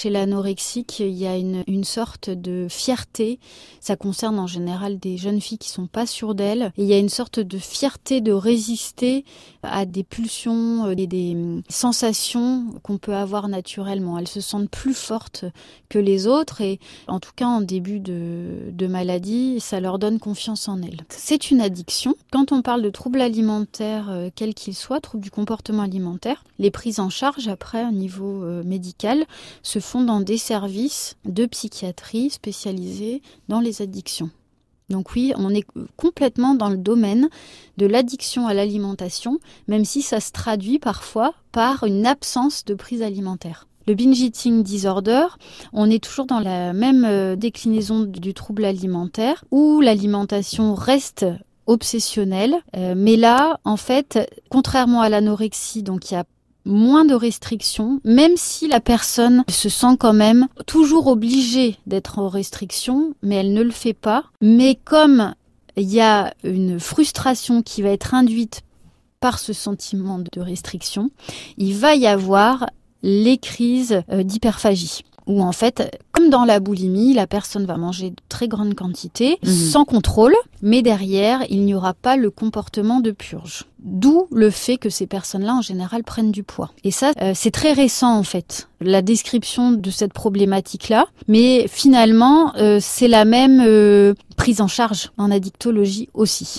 Chez l'anorexique, il y a une, une sorte de fierté. Ça concerne en général des jeunes filles qui sont pas sûres d'elles. Il y a une sorte de fierté de résister à des pulsions et des sensations qu'on peut avoir naturellement. Elles se sentent plus fortes que les autres et en tout cas en début de, de maladie, ça leur donne confiance en elles. C'est une addiction. Quand on parle de troubles alimentaires, euh, quels qu'ils soient, troubles du comportement alimentaire, les prises en charge après au niveau euh, médical se dans des services de psychiatrie spécialisés dans les addictions. Donc oui, on est complètement dans le domaine de l'addiction à l'alimentation, même si ça se traduit parfois par une absence de prise alimentaire. Le binge eating disorder, on est toujours dans la même euh, déclinaison du trouble alimentaire où l'alimentation reste obsessionnelle, euh, mais là, en fait, contrairement à l'anorexie, donc il y a moins de restrictions, même si la personne se sent quand même toujours obligée d'être en restriction, mais elle ne le fait pas. Mais comme il y a une frustration qui va être induite par ce sentiment de restriction, il va y avoir les crises euh, d'hyperphagie où en fait, comme dans la boulimie, la personne va manger de très grandes quantités, mmh. sans contrôle, mais derrière, il n'y aura pas le comportement de purge. D'où le fait que ces personnes-là, en général, prennent du poids. Et ça, euh, c'est très récent, en fait, la description de cette problématique-là. Mais finalement, euh, c'est la même euh, prise en charge en addictologie aussi.